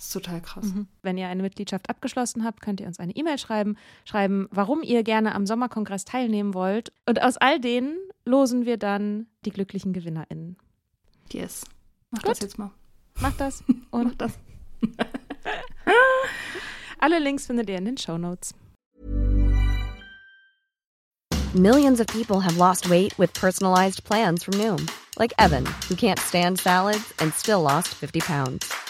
Das ist total krass. Wenn ihr eine Mitgliedschaft abgeschlossen habt, könnt ihr uns eine E-Mail schreiben, schreiben, warum ihr gerne am Sommerkongress teilnehmen wollt. Und aus all denen losen wir dann die glücklichen GewinnerInnen. Yes. Mach Gut. das jetzt mal. Macht das Mach und das. alle Links findet ihr in den Show Notes. Millions of people have lost weight with personalized plans from Noom, like Evan, who can't stand salads and still lost 50 pounds.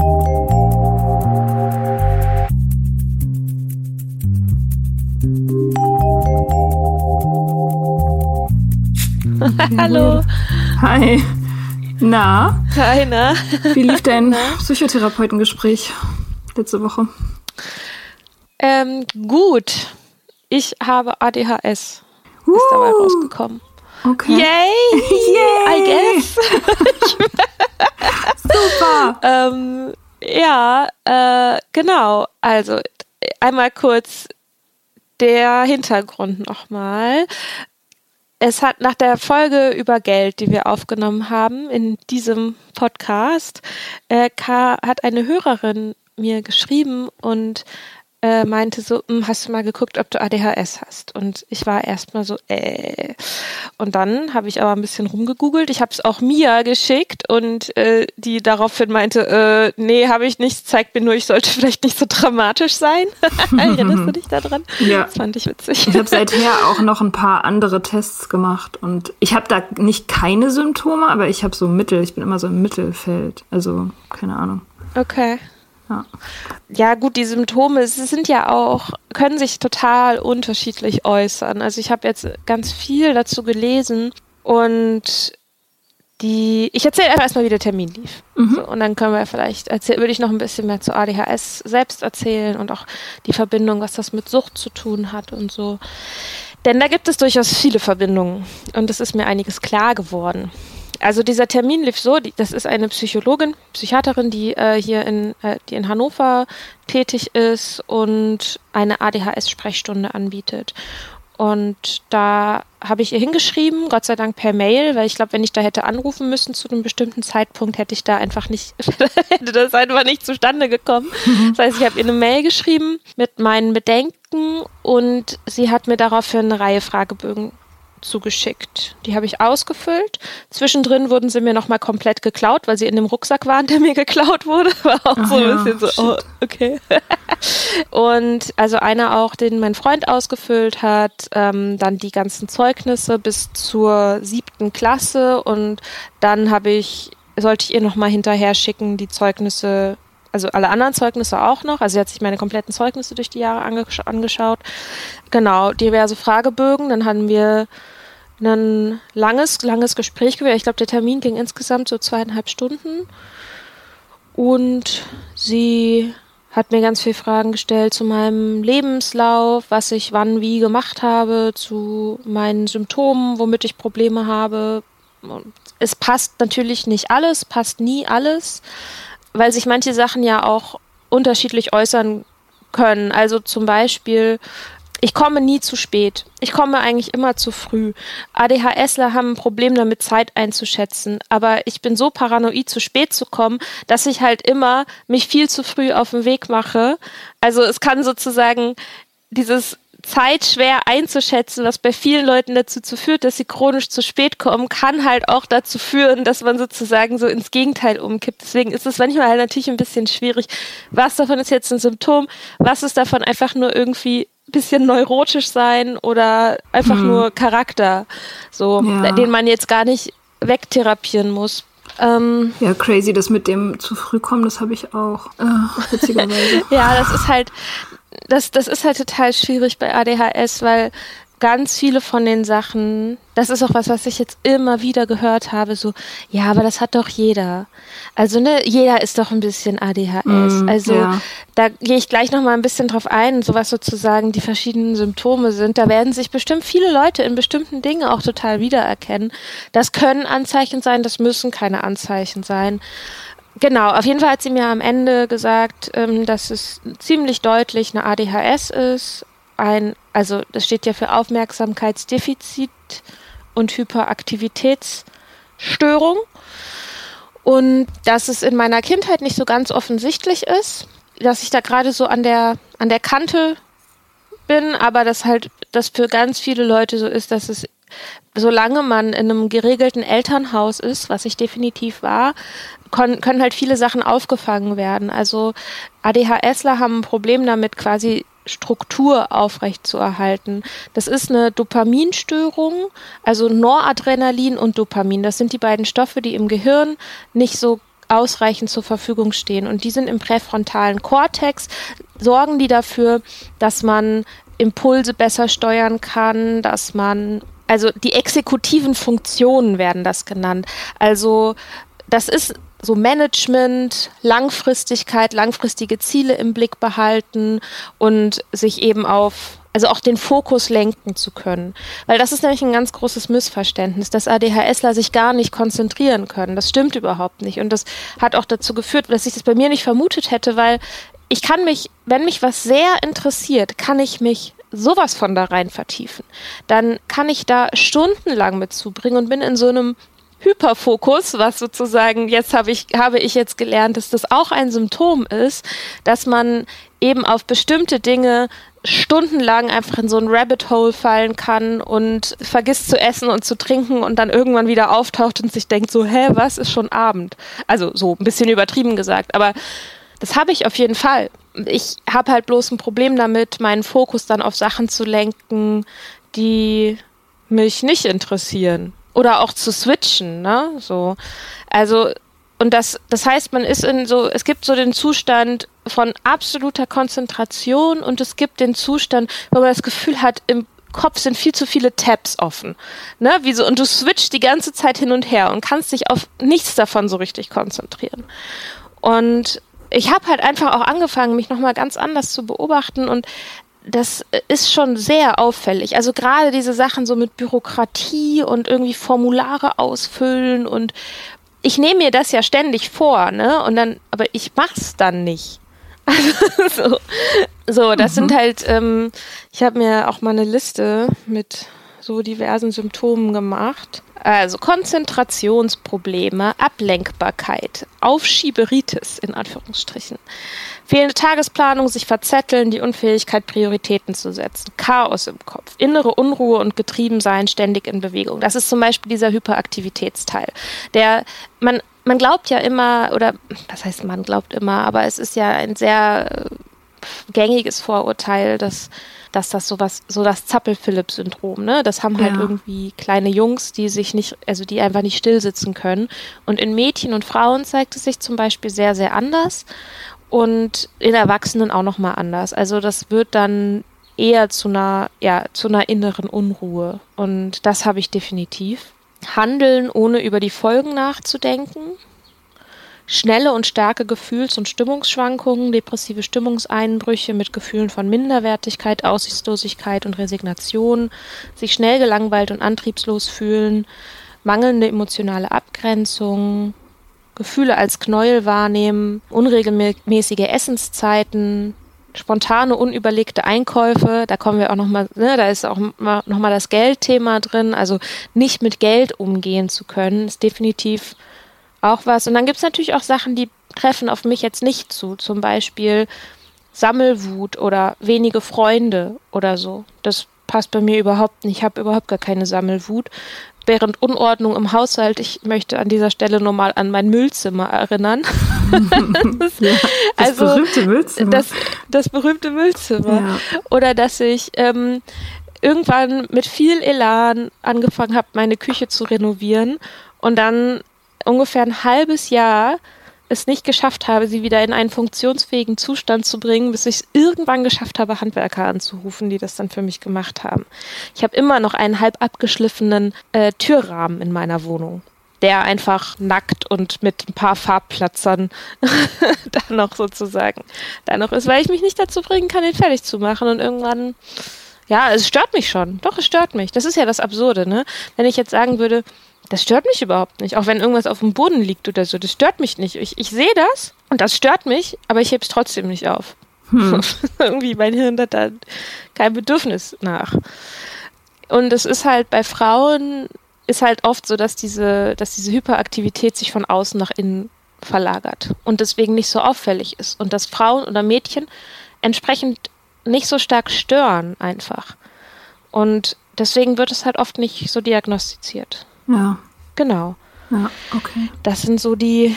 Hallo. Hi. Na, Keiner. wie lief dein Psychotherapeutengespräch letzte Woche? Ähm, gut. Ich habe ADHS. Ist dabei Uh, rausgekommen. Okay. Yay! Yay! I guess. Super. ähm, ja, äh, genau. Also einmal kurz der Hintergrund nochmal. Es hat nach der Folge über Geld, die wir aufgenommen haben in diesem Podcast, äh, hat eine Hörerin mir geschrieben und äh, meinte so, "Hm, hast du mal geguckt, ob du ADHS hast? Und ich war erstmal so, äh. Und dann habe ich aber ein bisschen rumgegoogelt. Ich habe es auch Mia geschickt und äh, die daraufhin meinte, äh, nee, habe ich nicht, zeigt mir nur, ich sollte vielleicht nicht so dramatisch sein. Erinnerst du dich daran? Ja. Das fand ich witzig. Ich habe seither auch noch ein paar andere Tests gemacht und ich habe da nicht keine Symptome, aber ich habe so Mittel. Ich bin immer so im Mittelfeld. Also, keine Ahnung. Okay. Ja. Ja, gut, die Symptome, sie sind ja auch, können sich total unterschiedlich äußern. Also ich habe jetzt ganz viel dazu gelesen und die, ich erzähle einfach erstmal, wie der Termin lief. So, und dann können wir vielleicht, erzähl, würde ich noch ein bisschen mehr zu ADHS selbst erzählen und auch die Verbindung, was das mit Sucht zu tun hat und so. Denn da gibt es durchaus viele Verbindungen und es ist mir einiges klar geworden. Also dieser Termin lief so, die, das ist eine Psychologin, Psychiaterin, die äh, hier in, äh, die in Hannover tätig ist und eine ADHS-Sprechstunde anbietet. Und da habe ich ihr hingeschrieben, Gott sei Dank per Mail, weil ich glaube, wenn ich da hätte anrufen müssen zu einem bestimmten Zeitpunkt, hätte ich da einfach nicht, hätte das einfach nicht zustande gekommen. Das heißt, ich habe ihr eine Mail geschrieben mit meinen Bedenken und sie hat mir daraufhin eine Reihe Fragebögen zugeschickt. Die habe ich ausgefüllt. Zwischendrin wurden sie mir nochmal komplett geklaut, weil sie in dem Rucksack waren, der mir geklaut wurde. War auch so ja, ein bisschen so, oh, okay. Und also einer auch, den mein Freund ausgefüllt hat, ähm, dann die ganzen Zeugnisse bis zur siebten Klasse und dann habe ich, sollte ich ihr nochmal hinterher schicken, die Zeugnisse, also alle anderen Zeugnisse auch noch. Also sie hat sich meine kompletten Zeugnisse durch die Jahre angesch angeschaut. Genau, diverse Fragebögen. Dann hatten wir ein langes, langes Gespräch gewählt. Ich glaube, der Termin ging insgesamt so zweieinhalb Stunden. Und sie hat mir ganz viele Fragen gestellt zu meinem Lebenslauf, was ich wann wie gemacht habe, zu meinen Symptomen, womit ich Probleme habe. Es passt natürlich nicht alles, passt nie alles, weil sich manche Sachen ja auch unterschiedlich äußern können. Also zum Beispiel ich komme nie zu spät. Ich komme eigentlich immer zu früh. ADHSler haben ein Problem damit, Zeit einzuschätzen. Aber ich bin so paranoid, zu spät zu kommen, dass ich halt immer mich viel zu früh auf den Weg mache. Also es kann sozusagen dieses Zeit schwer einzuschätzen, was bei vielen Leuten dazu führt, dass sie chronisch zu spät kommen, kann halt auch dazu führen, dass man sozusagen so ins Gegenteil umkippt. Deswegen ist es manchmal halt natürlich ein bisschen schwierig. Was davon ist jetzt ein Symptom? Was ist davon einfach nur irgendwie bisschen neurotisch sein oder einfach hm. nur Charakter, so, ja. den man jetzt gar nicht wegtherapieren muss. Ähm, ja, crazy, das mit dem zu früh kommen, das habe ich auch, äh, witzigerweise. ja, das ist halt, das, das ist halt total schwierig bei ADHS, weil ganz viele von den Sachen, das ist auch was, was ich jetzt immer wieder gehört habe, so, ja, aber das hat doch jeder. Also, ne, jeder ist doch ein bisschen ADHS. Mm, also, ja. da gehe ich gleich nochmal ein bisschen drauf ein, so was sozusagen die verschiedenen Symptome sind. Da werden sich bestimmt viele Leute in bestimmten Dingen auch total wiedererkennen. Das können Anzeichen sein, das müssen keine Anzeichen sein. Genau, auf jeden Fall hat sie mir am Ende gesagt, ähm, dass es ziemlich deutlich eine ADHS ist, ein, also das steht ja für Aufmerksamkeitsdefizit und Hyperaktivitätsstörung. Und dass es in meiner Kindheit nicht so ganz offensichtlich ist, dass ich da gerade so an der, an der Kante bin, aber dass halt das für ganz viele Leute so ist, dass es, solange man in einem geregelten Elternhaus ist, was ich definitiv war, können halt viele Sachen aufgefangen werden. Also ADHSler haben ein Problem damit, quasi Struktur aufrechtzuerhalten. Das ist eine Dopaminstörung, also Noradrenalin und Dopamin. Das sind die beiden Stoffe, die im Gehirn nicht so ausreichend zur Verfügung stehen. Und die sind im präfrontalen Kortex, sorgen die dafür, dass man Impulse besser steuern kann, dass man, also die exekutiven Funktionen werden das genannt. Also das ist so Management, Langfristigkeit, langfristige Ziele im Blick behalten und sich eben auf, also auch den Fokus lenken zu können. Weil das ist nämlich ein ganz großes Missverständnis, dass ADHSler sich gar nicht konzentrieren können. Das stimmt überhaupt nicht. Und das hat auch dazu geführt, dass ich das bei mir nicht vermutet hätte, weil ich kann mich, wenn mich was sehr interessiert, kann ich mich sowas von da rein vertiefen. Dann kann ich da stundenlang mit zubringen und bin in so einem Hyperfokus, was sozusagen jetzt habe ich, habe ich jetzt gelernt, dass das auch ein Symptom ist, dass man eben auf bestimmte Dinge stundenlang einfach in so ein Rabbit Hole fallen kann und vergisst zu essen und zu trinken und dann irgendwann wieder auftaucht und sich denkt so, hä, was ist schon Abend? Also so ein bisschen übertrieben gesagt, aber das habe ich auf jeden Fall. Ich habe halt bloß ein Problem damit, meinen Fokus dann auf Sachen zu lenken, die mich nicht interessieren oder auch zu switchen, ne? So. Also, und das, das heißt, man ist in so, es gibt so den Zustand von absoluter Konzentration und es gibt den Zustand, wo man das Gefühl hat, im Kopf sind viel zu viele Tabs offen. Ne? Wie so, und du switcht die ganze Zeit hin und her und kannst dich auf nichts davon so richtig konzentrieren. Und ich habe halt einfach auch angefangen, mich nochmal ganz anders zu beobachten und das ist schon sehr auffällig. Also gerade diese Sachen so mit Bürokratie und irgendwie Formulare ausfüllen und ich nehme mir das ja ständig vor, ne? Und dann, aber ich mach's dann nicht. Also, so, so, das mhm. sind halt, ähm, ich habe mir auch mal eine Liste mit so diversen Symptomen gemacht. Also Konzentrationsprobleme, Ablenkbarkeit, Aufschieberitis in Anführungsstrichen, fehlende Tagesplanung, sich verzetteln, die Unfähigkeit, Prioritäten zu setzen, Chaos im Kopf, innere Unruhe und Getriebensein ständig in Bewegung. Das ist zum Beispiel dieser Hyperaktivitätsteil. Der man man glaubt ja immer, oder das heißt man glaubt immer, aber es ist ja ein sehr äh, gängiges Vorurteil, dass dass das sowas, so das Zappel-Philipp-Syndrom, ne? Das haben halt ja. irgendwie kleine Jungs, die sich nicht, also die einfach nicht still sitzen können. Und in Mädchen und Frauen zeigt es sich zum Beispiel sehr, sehr anders und in Erwachsenen auch nochmal anders. Also das wird dann eher zu einer, ja, zu einer inneren Unruhe. Und das habe ich definitiv. Handeln, ohne über die Folgen nachzudenken. Schnelle und starke Gefühls- und Stimmungsschwankungen, depressive Stimmungseinbrüche mit Gefühlen von Minderwertigkeit, Aussichtslosigkeit und Resignation, sich schnell gelangweilt und antriebslos fühlen, mangelnde emotionale Abgrenzung, Gefühle als Knäuel wahrnehmen, unregelmäßige Essenszeiten, spontane, unüberlegte Einkäufe, da kommen wir auch nochmal, ne, da ist auch nochmal das Geldthema drin, also nicht mit Geld umgehen zu können, ist definitiv auch was. Und dann gibt es natürlich auch Sachen, die treffen auf mich jetzt nicht zu, zum Beispiel Sammelwut oder wenige Freunde oder so. Das passt bei mir überhaupt nicht. Ich habe überhaupt gar keine Sammelwut während Unordnung im Haushalt, ich möchte an dieser Stelle nur mal an mein Müllzimmer erinnern. das, ja, das also, berühmte Müllzimmer. Das, das berühmte Müllzimmer. Ja. Oder dass ich ähm, irgendwann mit viel Elan angefangen habe, meine Küche zu renovieren und dann ungefähr ein halbes Jahr es nicht geschafft habe, sie wieder in einen funktionsfähigen Zustand zu bringen, bis ich es irgendwann geschafft habe, Handwerker anzurufen, die das dann für mich gemacht haben. Ich habe immer noch einen halb abgeschliffenen äh, Türrahmen in meiner Wohnung der einfach nackt und mit ein paar Farbplatzern da noch sozusagen da noch ist, weil ich mich nicht dazu bringen kann, den fertig zu machen und irgendwann ja, es stört mich schon. Doch, es stört mich. Das ist ja das Absurde, ne? Wenn ich jetzt sagen würde, das stört mich überhaupt nicht. Auch wenn irgendwas auf dem Boden liegt oder so, das stört mich nicht. Ich, ich sehe das und das stört mich, aber ich hebe es trotzdem nicht auf. Hm. Irgendwie mein Hirn hat da kein Bedürfnis nach. Und es ist halt bei Frauen ist halt oft so, dass diese, dass diese Hyperaktivität sich von außen nach innen verlagert und deswegen nicht so auffällig ist. Und dass Frauen oder Mädchen entsprechend nicht so stark stören einfach. Und deswegen wird es halt oft nicht so diagnostiziert. Ja. Genau. Ja, okay. Das sind so die,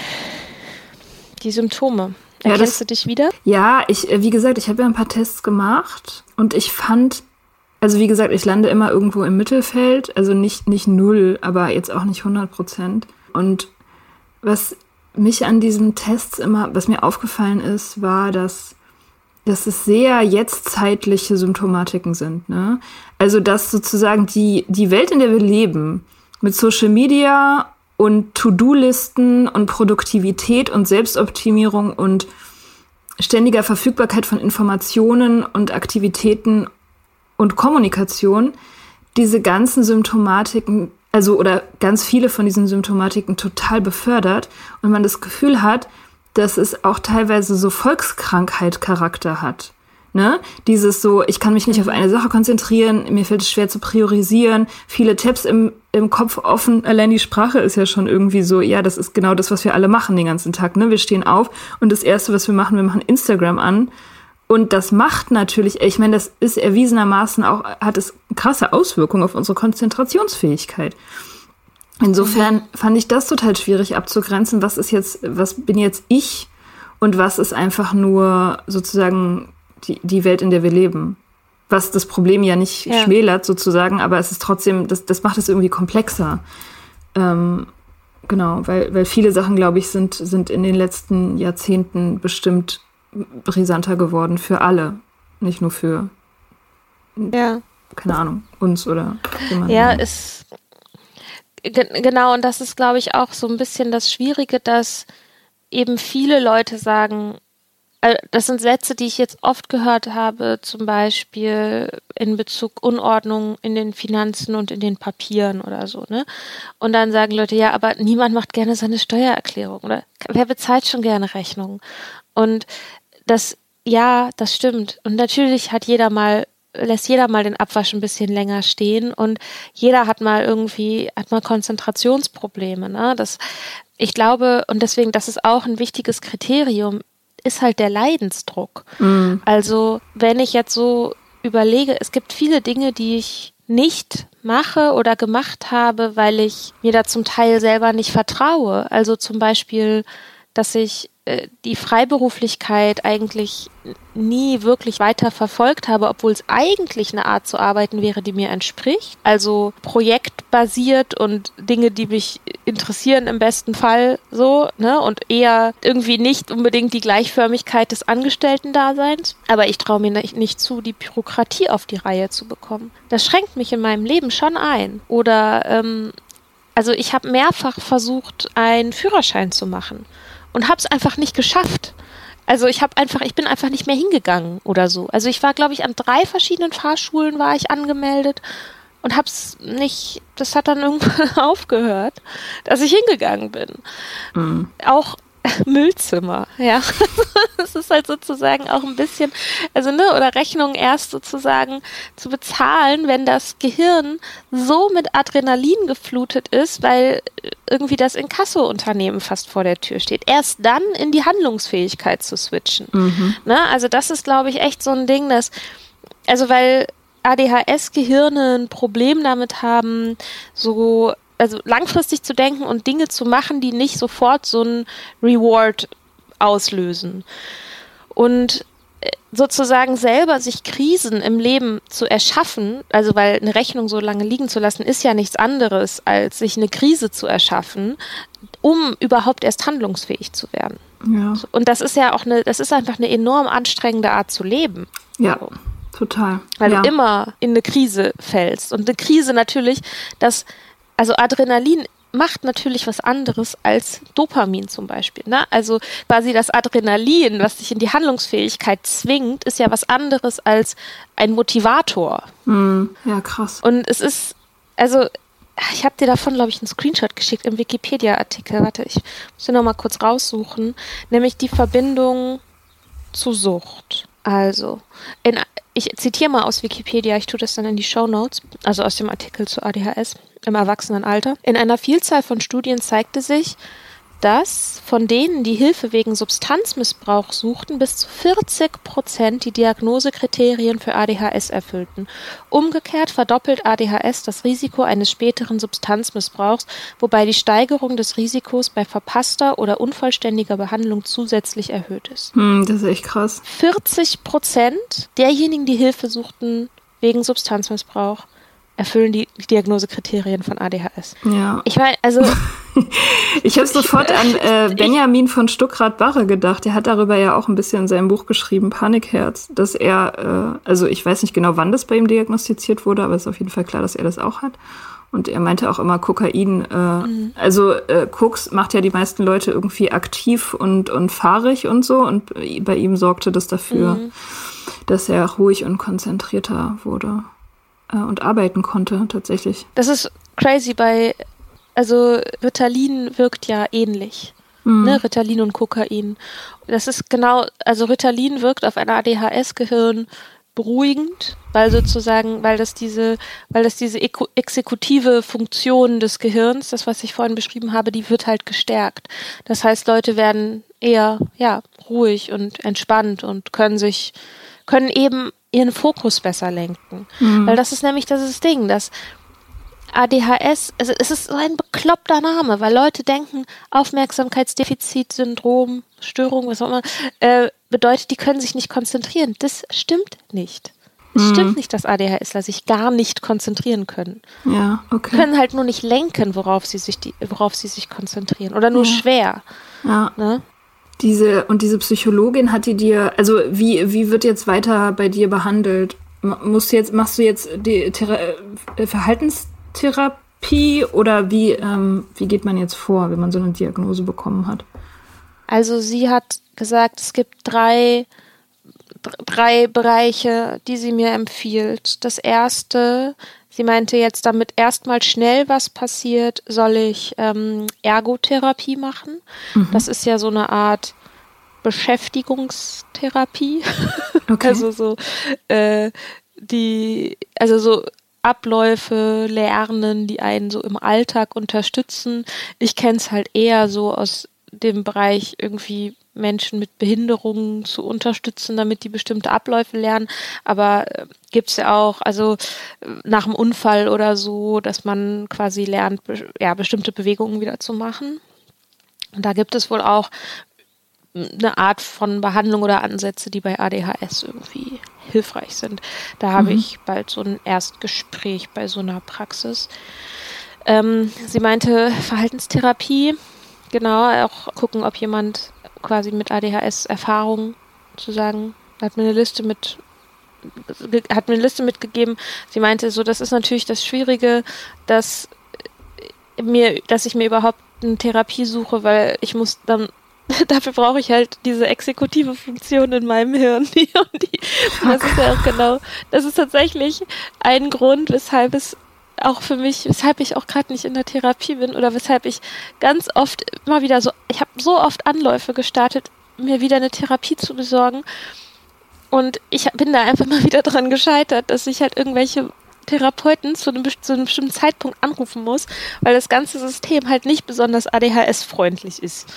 die Symptome. Erkennst ja, das, du dich wieder? Ja, ich, äh, wie gesagt, ich habe ja ein paar Tests gemacht und ich fand, also wie gesagt, ich lande immer irgendwo im Mittelfeld, also nicht, nicht null, aber jetzt auch nicht 100 Prozent. Und was mich an diesen Tests immer, was mir aufgefallen ist, war, dass, dass es sehr jetzt zeitliche Symptomatiken sind. Ne? Also, dass sozusagen die, die Welt, in der wir leben, mit Social Media und To-Do-Listen und Produktivität und Selbstoptimierung und ständiger Verfügbarkeit von Informationen und Aktivitäten und Kommunikation diese ganzen Symptomatiken, also oder ganz viele von diesen Symptomatiken total befördert und man das Gefühl hat, dass es auch teilweise so Volkskrankheit Charakter hat. Ne? Dieses so, ich kann mich nicht auf eine Sache konzentrieren, mir fällt es schwer zu priorisieren, viele Tabs im, im Kopf offen, allein die Sprache ist ja schon irgendwie so, ja, das ist genau das, was wir alle machen den ganzen Tag. Ne? Wir stehen auf und das Erste, was wir machen, wir machen Instagram an. Und das macht natürlich, ich meine, das ist erwiesenermaßen auch, hat es krasse Auswirkungen auf unsere Konzentrationsfähigkeit. Insofern fand ich das total schwierig abzugrenzen, was ist jetzt, was bin jetzt ich und was ist einfach nur sozusagen die, die Welt, in der wir leben. Was das Problem ja nicht ja. schmälert, sozusagen, aber es ist trotzdem, das, das macht es irgendwie komplexer. Ähm, genau, weil, weil viele Sachen, glaube ich, sind, sind in den letzten Jahrzehnten bestimmt brisanter geworden für alle. Nicht nur für, ja. keine Ahnung, uns oder jemanden. Ja, ist genau, und das ist, glaube ich, auch so ein bisschen das Schwierige, dass eben viele Leute sagen, äh, das sind Sätze, die ich jetzt oft gehört habe, zum Beispiel in Bezug Unordnung in den Finanzen und in den Papieren oder so, ne? Und dann sagen Leute, ja, aber niemand macht gerne seine Steuererklärung oder wer bezahlt schon gerne Rechnungen? Und das, ja, das stimmt. Und natürlich hat jeder mal lässt jeder mal den Abwasch ein bisschen länger stehen und jeder hat mal irgendwie, hat mal Konzentrationsprobleme. Ne? Das, ich glaube, und deswegen, das ist auch ein wichtiges Kriterium ist halt der Leidensdruck. Mhm. Also wenn ich jetzt so überlege, es gibt viele Dinge, die ich nicht mache oder gemacht habe, weil ich mir da zum Teil selber nicht vertraue. Also zum Beispiel, dass ich die Freiberuflichkeit eigentlich nie wirklich weiter verfolgt habe, obwohl es eigentlich eine Art zu arbeiten wäre, die mir entspricht. Also projektbasiert und Dinge, die mich interessieren im besten Fall so, ne? Und eher irgendwie nicht unbedingt die Gleichförmigkeit des Angestellten-Daseins. Aber ich traue mir nicht, nicht zu, die Bürokratie auf die Reihe zu bekommen. Das schränkt mich in meinem Leben schon ein. Oder ähm, also ich habe mehrfach versucht, einen Führerschein zu machen. Und habe es einfach nicht geschafft. Also ich habe einfach, ich bin einfach nicht mehr hingegangen oder so. Also ich war, glaube ich, an drei verschiedenen Fahrschulen war ich angemeldet und hab's nicht, das hat dann irgendwann aufgehört, dass ich hingegangen bin. Mhm. Auch Müllzimmer, ja. Das ist halt sozusagen auch ein bisschen, also ne, oder Rechnungen erst sozusagen zu bezahlen, wenn das Gehirn so mit Adrenalin geflutet ist, weil irgendwie das Inkasso-Unternehmen fast vor der Tür steht. Erst dann in die Handlungsfähigkeit zu switchen. Mhm. Ne, also das ist, glaube ich, echt so ein Ding, dass, also weil ADHS-Gehirne ein Problem damit haben, so also langfristig zu denken und Dinge zu machen, die nicht sofort so ein Reward auslösen. Und äh, sozusagen selber sich Krisen im Leben zu erschaffen, also weil eine Rechnung so lange liegen zu lassen, ist ja nichts anderes, als sich eine Krise zu erschaffen, um überhaupt erst handlungsfähig zu werden. Ja. Und das ist ja auch eine, das ist einfach eine enorm anstrengende Art zu leben. Ja. Total. Weil ja. du immer in eine Krise fällst. Und eine Krise natürlich, das also Adrenalin macht natürlich was anderes als Dopamin zum Beispiel. Ne? Also quasi das Adrenalin, was dich in die Handlungsfähigkeit zwingt, ist ja was anderes als ein Motivator. Mm, ja, krass. Und es ist, also ich habe dir davon, glaube ich, einen Screenshot geschickt im Wikipedia-Artikel. Warte, ich muss den nochmal kurz raussuchen. Nämlich die Verbindung zu Sucht. Also, in, ich zitiere mal aus Wikipedia, ich tue das dann in die Show Notes, also aus dem Artikel zu ADHS im Erwachsenenalter. In einer Vielzahl von Studien zeigte sich, dass von denen, die Hilfe wegen Substanzmissbrauch suchten, bis zu 40 Prozent die Diagnosekriterien für ADHS erfüllten. Umgekehrt verdoppelt ADHS das Risiko eines späteren Substanzmissbrauchs, wobei die Steigerung des Risikos bei verpasster oder unvollständiger Behandlung zusätzlich erhöht ist. Hm, das ist echt krass. 40 Prozent derjenigen, die Hilfe suchten wegen Substanzmissbrauch, erfüllen die Diagnosekriterien von ADHS. Ja. Ich meine, also. ich habe sofort an äh, Benjamin von Stuckrad-Barre gedacht. Der hat darüber ja auch ein bisschen in seinem Buch geschrieben, Panikherz, dass er, äh, also ich weiß nicht genau, wann das bei ihm diagnostiziert wurde, aber es ist auf jeden Fall klar, dass er das auch hat. Und er meinte auch immer Kokain. Äh, mhm. Also äh, Koks macht ja die meisten Leute irgendwie aktiv und, und fahrig und so. Und bei ihm sorgte das dafür, mhm. dass er ruhig und konzentrierter wurde äh, und arbeiten konnte, tatsächlich. Das ist crazy bei, also Ritalin wirkt ja ähnlich. Mhm. Ne, Ritalin und Kokain. Das ist genau, also Ritalin wirkt auf ein ADHS-Gehirn beruhigend, weil sozusagen, weil das diese, weil das diese exekutive Funktion des Gehirns, das was ich vorhin beschrieben habe, die wird halt gestärkt. Das heißt, Leute werden eher ja ruhig und entspannt und können sich können eben ihren Fokus besser lenken. Mhm. Weil das ist nämlich das, ist das Ding, dass ADHS, also es ist so ein bekloppter Name, weil Leute denken, Aufmerksamkeitsdefizitsyndrom, Störung, was auch immer, äh, bedeutet, die können sich nicht konzentrieren. Das stimmt nicht. Es mhm. stimmt nicht, dass ADHSler sich gar nicht konzentrieren können. Ja, okay. Können halt nur nicht lenken, worauf sie sich, die, worauf sie sich konzentrieren. Oder nur ja. schwer. Ja. Ne? Diese, und diese Psychologin hat die dir, also wie, wie wird jetzt weiter bei dir behandelt? Musst jetzt, machst du jetzt die Thera äh, Verhaltenstherapie oder wie, ähm, wie geht man jetzt vor, wenn man so eine Diagnose bekommen hat? Also sie hat gesagt, es gibt drei, drei Bereiche, die sie mir empfiehlt. Das erste, sie meinte jetzt, damit erstmal schnell was passiert, soll ich ähm, Ergotherapie machen. Mhm. Das ist ja so eine Art Beschäftigungstherapie. Okay. also so äh, die, also so Abläufe lernen, die einen so im Alltag unterstützen. Ich kenne es halt eher so aus dem Bereich irgendwie Menschen mit Behinderungen zu unterstützen, damit die bestimmte Abläufe lernen. Aber äh, gibt's ja auch, also äh, nach einem Unfall oder so, dass man quasi lernt, be ja, bestimmte Bewegungen wieder zu machen. Und da gibt es wohl auch eine Art von Behandlung oder Ansätze, die bei ADHS irgendwie hilfreich sind. Da habe mhm. ich bald so ein Erstgespräch bei so einer Praxis. Ähm, sie meinte Verhaltenstherapie, genau, auch gucken, ob jemand quasi mit ADHS Erfahrung zu sagen, hat mir eine Liste mit hat mir eine Liste mitgegeben. Sie meinte so, das ist natürlich das Schwierige, dass mir, dass ich mir überhaupt eine Therapie suche, weil ich muss dann dafür brauche ich halt diese exekutive Funktion in meinem Hirn. Die, die, das ist ja auch genau, das ist tatsächlich ein Grund, weshalb es auch für mich, weshalb ich auch gerade nicht in der Therapie bin oder weshalb ich ganz oft immer wieder so, ich habe so oft Anläufe gestartet, mir wieder eine Therapie zu besorgen. Und ich bin da einfach mal wieder dran gescheitert, dass ich halt irgendwelche Therapeuten zu einem, zu einem bestimmten Zeitpunkt anrufen muss, weil das ganze System halt nicht besonders ADHS-freundlich ist.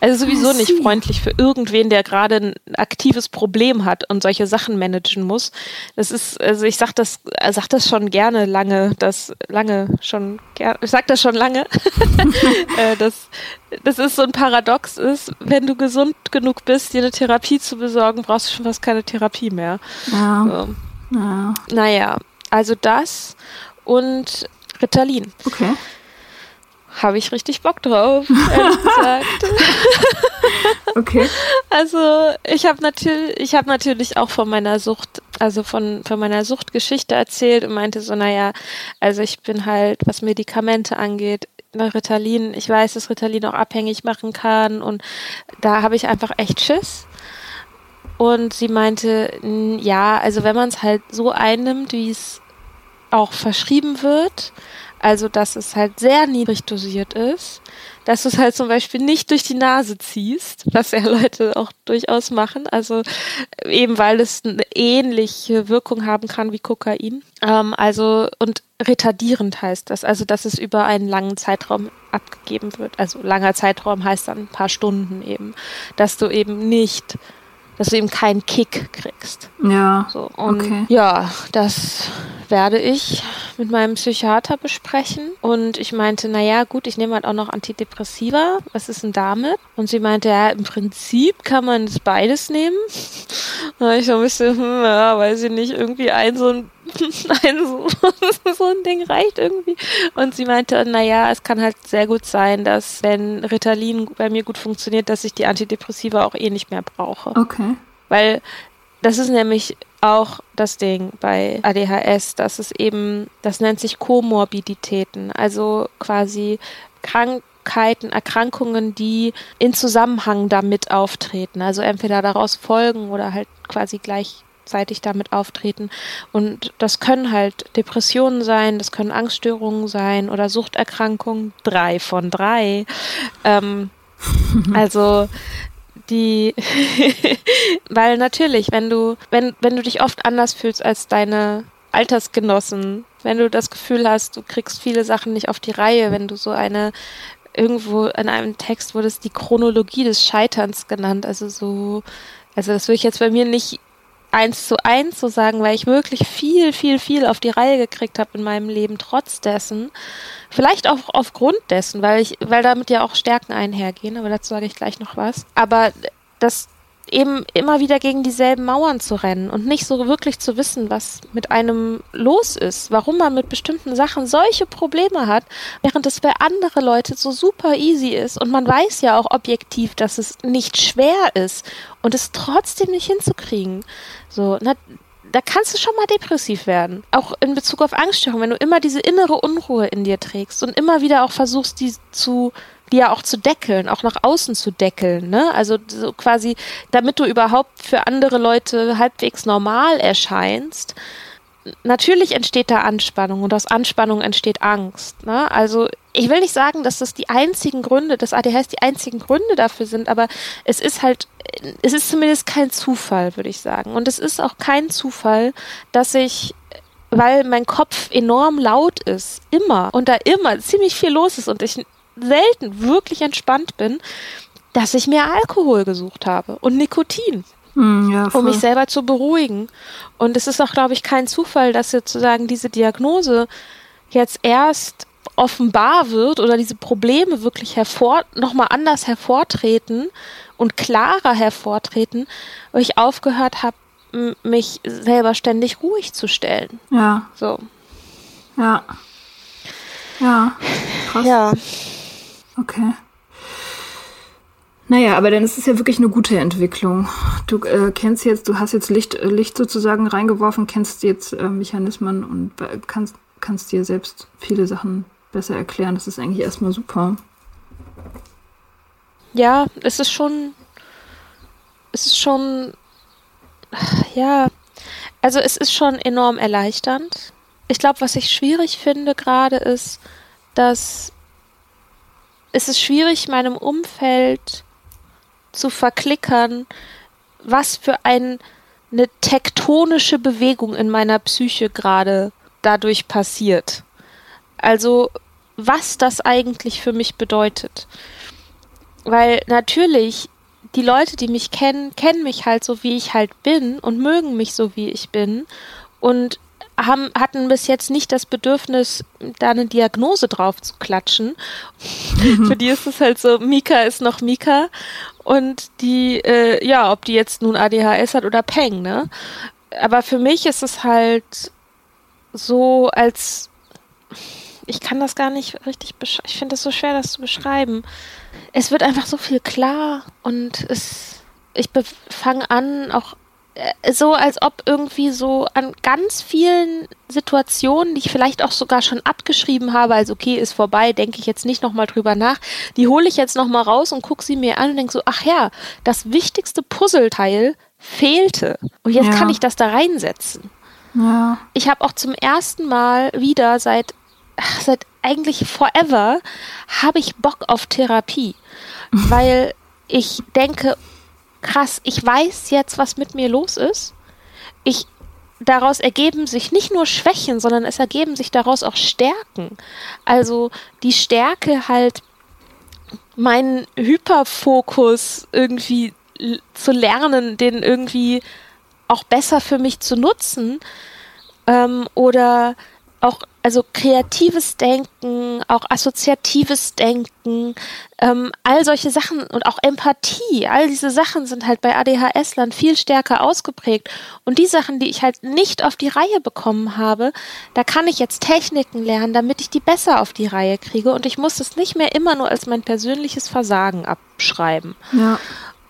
Also sowieso nicht freundlich für irgendwen, der gerade ein aktives Problem hat und solche Sachen managen muss. Das ist, also ich sag das, sag das schon gerne lange, das lange schon, ich sag das schon lange, äh, dass das ist so ein Paradox ist, wenn du gesund genug bist, dir eine Therapie zu besorgen, brauchst du schon fast keine Therapie mehr. Ja. So. ja. Naja, also das und Ritalin. Okay habe ich richtig Bock drauf, ehrlich gesagt. okay. Also ich habe natürlich, ich habe natürlich auch von meiner Sucht, also von, von meiner Suchtgeschichte erzählt und meinte so, naja, also ich bin halt, was Medikamente angeht, Ritalin, ich weiß, dass Ritalin auch abhängig machen kann und da habe ich einfach echt Schiss. Und sie meinte, ja, also wenn man es halt so einnimmt, wie es auch verschrieben wird, also, dass es halt sehr niedrig dosiert ist, dass du es halt zum Beispiel nicht durch die Nase ziehst, was ja Leute auch durchaus machen. Also eben weil es eine ähnliche Wirkung haben kann wie Kokain. Ähm, also und retardierend heißt das, also dass es über einen langen Zeitraum abgegeben wird. Also langer Zeitraum heißt dann ein paar Stunden eben, dass du eben nicht dass du eben keinen Kick kriegst. Ja. So, und okay. ja, das werde ich mit meinem Psychiater besprechen. Und ich meinte, naja, gut, ich nehme halt auch noch Antidepressiva. Was ist denn damit? Und sie meinte, ja, im Prinzip kann man das beides nehmen. Und ich so ein bisschen, hm, ja, weiß ich nicht, irgendwie ein so ein Nein, so, so ein Ding reicht irgendwie. Und sie meinte, naja, es kann halt sehr gut sein, dass wenn Ritalin bei mir gut funktioniert, dass ich die Antidepressiva auch eh nicht mehr brauche. Okay. Weil das ist nämlich auch das Ding bei ADHS, dass es eben, das nennt sich Komorbiditäten, also quasi Krankheiten, Erkrankungen, die in Zusammenhang damit auftreten, also entweder daraus folgen oder halt quasi gleich gleichzeitig damit auftreten. Und das können halt Depressionen sein, das können Angststörungen sein oder Suchterkrankungen. Drei von drei. Ähm, also die, weil natürlich, wenn du, wenn, wenn du dich oft anders fühlst als deine Altersgenossen, wenn du das Gefühl hast, du kriegst viele Sachen nicht auf die Reihe, wenn du so eine irgendwo in einem Text wurde es die Chronologie des Scheiterns genannt, also so, also das würde ich jetzt bei mir nicht eins zu eins so sagen, weil ich wirklich viel, viel, viel auf die Reihe gekriegt habe in meinem Leben, trotz dessen. Vielleicht auch aufgrund dessen, weil ich, weil damit ja auch Stärken einhergehen, aber dazu sage ich gleich noch was. Aber das eben immer wieder gegen dieselben Mauern zu rennen und nicht so wirklich zu wissen, was mit einem los ist, warum man mit bestimmten Sachen solche Probleme hat, während es für andere Leute so super easy ist und man weiß ja auch objektiv, dass es nicht schwer ist und es trotzdem nicht hinzukriegen. So, na, da kannst du schon mal depressiv werden. Auch in Bezug auf Angststörungen, wenn du immer diese innere Unruhe in dir trägst und immer wieder auch versuchst, die zu die ja auch zu deckeln, auch nach außen zu deckeln, ne? Also so quasi, damit du überhaupt für andere Leute halbwegs normal erscheinst. Natürlich entsteht da Anspannung und aus Anspannung entsteht Angst. Ne? Also ich will nicht sagen, dass das die einzigen Gründe, dass ADHS die einzigen Gründe dafür sind, aber es ist halt, es ist zumindest kein Zufall, würde ich sagen. Und es ist auch kein Zufall, dass ich weil mein Kopf enorm laut ist, immer und da immer ziemlich viel los ist und ich selten wirklich entspannt bin, dass ich mir Alkohol gesucht habe und Nikotin. Mm, ja, um mich selber zu beruhigen. Und es ist auch, glaube ich, kein Zufall, dass sozusagen diese Diagnose jetzt erst offenbar wird oder diese Probleme wirklich hervor, nochmal anders hervortreten und klarer hervortreten, weil ich aufgehört habe, mich selber ständig ruhig zu stellen. Ja. So. Ja. Ja. Krass. Ja. Okay. Naja, aber dann ist es ja wirklich eine gute Entwicklung. Du äh, kennst jetzt, du hast jetzt Licht, äh, Licht sozusagen reingeworfen, kennst jetzt äh, Mechanismen und kannst, kannst dir selbst viele Sachen besser erklären. Das ist eigentlich erstmal super. ja, es ist schon, es ist schon, ja, also es ist schon enorm erleichternd. Ich glaube, was ich schwierig finde gerade ist, dass es ist schwierig, meinem Umfeld zu verklickern, was für ein, eine tektonische Bewegung in meiner Psyche gerade dadurch passiert. Also was das eigentlich für mich bedeutet. Weil natürlich die Leute, die mich kennen, kennen mich halt so, wie ich halt bin und mögen mich so, wie ich bin und haben, hatten bis jetzt nicht das Bedürfnis, da eine Diagnose drauf zu klatschen. Für die ist es halt so, Mika ist noch Mika und die, äh, ja, ob die jetzt nun ADHS hat oder Peng, ne? Aber für mich ist es halt so, als ich kann das gar nicht richtig beschreiben. Ich finde es so schwer, das zu beschreiben. Es wird einfach so viel klar und es, ich fange an, auch so, als ob irgendwie so an ganz vielen Situationen, die ich vielleicht auch sogar schon abgeschrieben habe, als okay, ist vorbei, denke ich jetzt nicht nochmal drüber nach, die hole ich jetzt nochmal raus und gucke sie mir an und denke so, ach ja, das wichtigste Puzzleteil fehlte. Und jetzt ja. kann ich das da reinsetzen. Ja. Ich habe auch zum ersten Mal wieder seit seit eigentlich forever habe ich Bock auf Therapie, weil ich denke, krass, ich weiß jetzt, was mit mir los ist. Ich daraus ergeben sich nicht nur Schwächen, sondern es ergeben sich daraus auch Stärken. Also die Stärke halt meinen Hyperfokus irgendwie zu lernen, den irgendwie auch besser für mich zu nutzen ähm, oder auch also kreatives Denken, auch assoziatives Denken, ähm, all solche Sachen und auch Empathie, all diese Sachen sind halt bei ADHS-Lern viel stärker ausgeprägt. Und die Sachen, die ich halt nicht auf die Reihe bekommen habe, da kann ich jetzt Techniken lernen, damit ich die besser auf die Reihe kriege. Und ich muss es nicht mehr immer nur als mein persönliches Versagen abschreiben. Ja.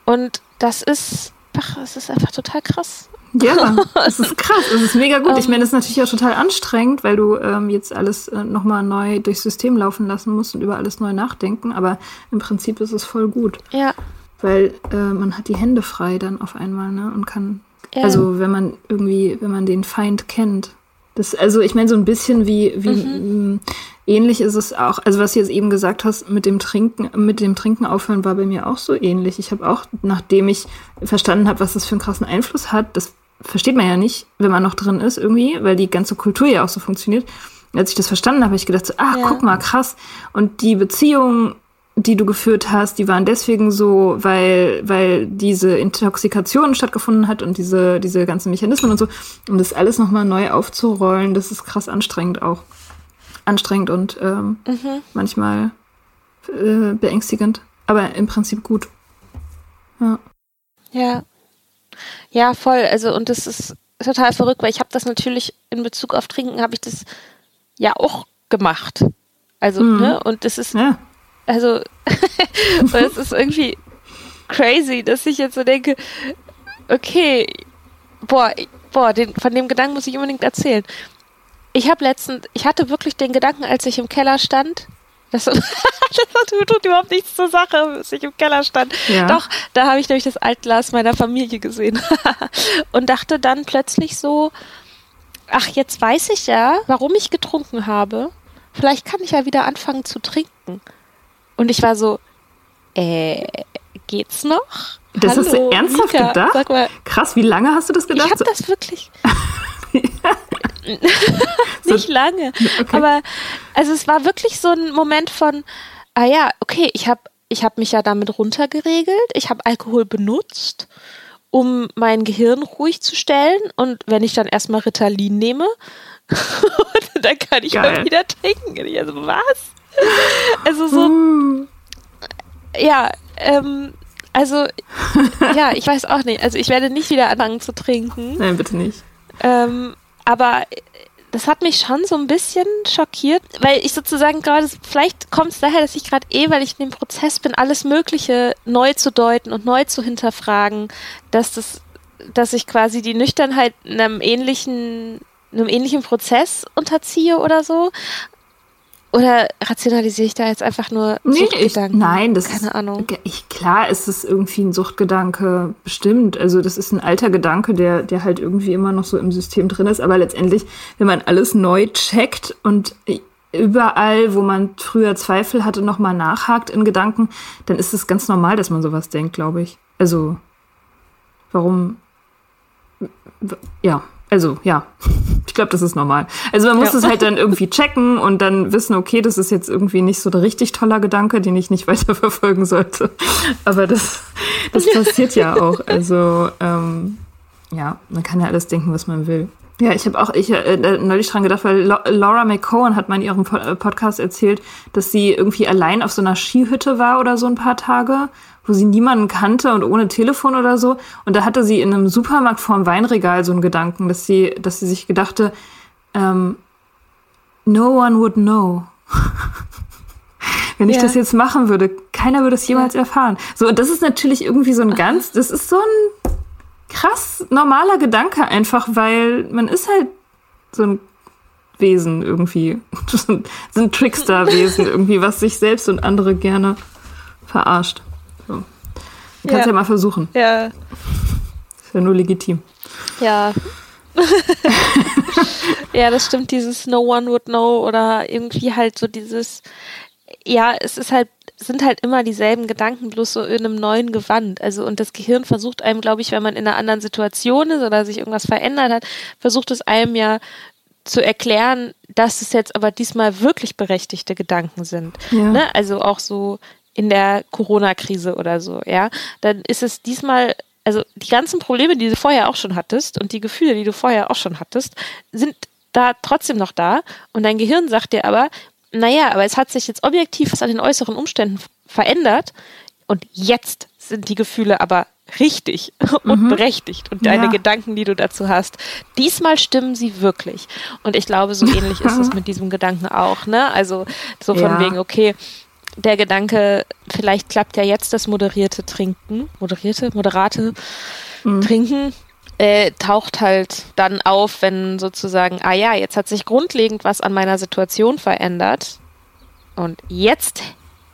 Und das ist, ach, es ist einfach total krass. Ja, es ist krass, es ist mega gut. ich meine, es ist natürlich auch total anstrengend, weil du ähm, jetzt alles äh, nochmal neu durchs System laufen lassen musst und über alles neu nachdenken, aber im Prinzip ist es voll gut. Ja. Weil äh, man hat die Hände frei dann auf einmal, ne? Und kann, ja. also wenn man irgendwie, wenn man den Feind kennt. Das, also ich meine, so ein bisschen wie, wie mhm. ähnlich ist es auch, also was du jetzt eben gesagt hast, mit dem Trinken, mit dem Trinken aufhören war bei mir auch so ähnlich. Ich habe auch, nachdem ich verstanden habe, was das für einen krassen Einfluss hat, das versteht man ja nicht, wenn man noch drin ist irgendwie, weil die ganze Kultur ja auch so funktioniert. Als ich das verstanden habe, habe ich gedacht, so, ach, ja. guck mal, krass. Und die Beziehungen, die du geführt hast, die waren deswegen so, weil, weil diese Intoxikation stattgefunden hat und diese, diese ganzen Mechanismen und so. Um das alles nochmal neu aufzurollen, das ist krass anstrengend auch. Anstrengend und ähm, mhm. manchmal äh, beängstigend. Aber im Prinzip gut. Ja. Ja, ja, voll. Also und das ist total verrückt, weil ich habe das natürlich in Bezug auf Trinken habe ich das ja auch gemacht. Also mhm. ne und das ist ja. also es ist irgendwie crazy, dass ich jetzt so denke, okay, boah, boah, den, von dem Gedanken muss ich unbedingt erzählen. Ich habe letztens, ich hatte wirklich den Gedanken, als ich im Keller stand, das, das tut überhaupt nichts zur Sache, bis ich im Keller stand. Ja. Doch, da habe ich nämlich das Altglas meiner Familie gesehen und dachte dann plötzlich so, ach, jetzt weiß ich ja, warum ich getrunken habe. Vielleicht kann ich ja wieder anfangen zu trinken. Und ich war so, äh, geht's noch? Das Hallo, hast du ernsthaft Mika, gedacht? Mal, Krass, wie lange hast du das gedacht? Ich habe das wirklich. nicht lange. Okay. Aber also es war wirklich so ein Moment von, ah ja, okay, ich habe ich hab mich ja damit runtergeregelt, ich habe Alkohol benutzt, um mein Gehirn ruhig zu stellen. Und wenn ich dann erstmal Ritalin nehme, dann kann ich Geil. mal wieder trinken. Also was? Also so. Uh. Ja, ähm, also, ja, ich weiß auch nicht. Also ich werde nicht wieder anfangen zu trinken. Nein, bitte nicht. Ähm, aber das hat mich schon so ein bisschen schockiert, weil ich sozusagen gerade, vielleicht kommt es daher, dass ich gerade eh, weil ich in dem Prozess bin, alles Mögliche neu zu deuten und neu zu hinterfragen, dass das, dass ich quasi die Nüchternheit einem ähnlichen, einem ähnlichen Prozess unterziehe oder so. Oder rationalisiere ich da jetzt einfach nur Nee, ich, Suchtgedanken? nein, das Keine ist, Ahnung. Ich, klar ist es irgendwie ein Suchtgedanke, bestimmt. Also das ist ein alter Gedanke, der, der halt irgendwie immer noch so im System drin ist. Aber letztendlich, wenn man alles neu checkt und überall, wo man früher Zweifel hatte, nochmal nachhakt in Gedanken, dann ist es ganz normal, dass man sowas denkt, glaube ich. Also, warum? Ja, also ja, ich glaube, das ist normal. Also man muss Ja. es halt dann irgendwie checken und dann wissen, okay, das ist jetzt irgendwie nicht so der richtig toller Gedanke, den ich nicht weiterverfolgen sollte. Aber das, das passiert ja auch. Also ähm, ja, man kann ja alles denken, was man will. Ja, ich habe auch ich äh, neulich dran gedacht, weil Laura McCohen hat mal in ihrem äh, Podcast erzählt, dass sie irgendwie allein auf so einer Skihütte war oder so ein paar Tage, wo sie niemanden kannte und ohne Telefon oder so. Und da hatte sie in einem Supermarkt vorm Weinregal so einen Gedanken, dass sie, dass sie sich gedachte, ähm, no one would know. Wenn ich Ja. das jetzt machen würde, keiner würde es jemals erfahren. So, und das ist natürlich irgendwie so ein ganz, das ist so ein krass normaler Gedanke einfach, weil man ist halt so ein Wesen irgendwie, so ein, Trickster-Wesen irgendwie, was sich selbst und andere gerne verarscht. So. Du kannst ja. Ja. mal versuchen. Ja, Ist ja nur legitim. ja. ja, das stimmt, dieses No one would know oder irgendwie halt so dieses, ja, es ist halt, sind halt immer dieselben Gedanken, bloß so in einem neuen Gewand. Also, und das Gehirn versucht einem, glaube ich, wenn man in einer anderen Situation ist oder sich irgendwas verändert hat, versucht es einem ja zu erklären, dass es jetzt aber diesmal wirklich berechtigte Gedanken sind. Ja. Ne? Also auch so in der Corona-Krise oder so, ja. Dann ist es diesmal, also die ganzen Probleme, die du vorher auch schon hattest und die Gefühle, die du vorher auch schon hattest, sind da trotzdem noch da. Und dein Gehirn sagt dir aber, naja, aber es hat sich jetzt objektiv was an den äußeren Umständen verändert und jetzt sind die Gefühle aber richtig und berechtigt und deine Ja. Gedanken, die du dazu hast, diesmal stimmen sie wirklich. Und ich glaube, so ähnlich ist es mit diesem Gedanken auch, ne? Also so von Ja. wegen, okay, der Gedanke, vielleicht klappt ja jetzt das moderierte Trinken, moderierte, moderate Trinken, äh, taucht halt dann auf, wenn sozusagen, ah ja, jetzt hat sich grundlegend was an meiner Situation verändert und jetzt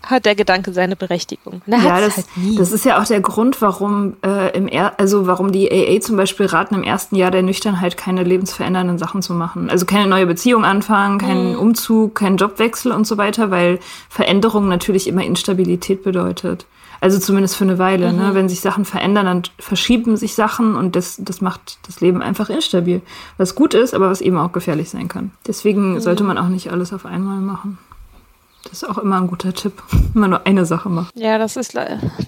hat der Gedanke seine Berechtigung. Na, Ja, das, halt das ist ja auch der Grund, warum äh, im er also warum die AA zum Beispiel raten, im ersten Jahr der Nüchternheit keine lebensverändernden Sachen zu machen. Also keine neue Beziehung anfangen, keinen Mhm. Umzug, keinen Jobwechsel und so weiter, weil Veränderung natürlich immer Instabilität bedeutet. Also zumindest für eine Weile. Mhm. Ne? Wenn sich Sachen verändern, dann verschieben sich Sachen und das, das macht das Leben einfach instabil. Was gut ist, aber was eben auch gefährlich sein kann. Deswegen Mhm. sollte man auch nicht alles auf einmal machen. Das ist auch immer ein guter Tipp. Immer nur eine Sache machen. Ja, das ist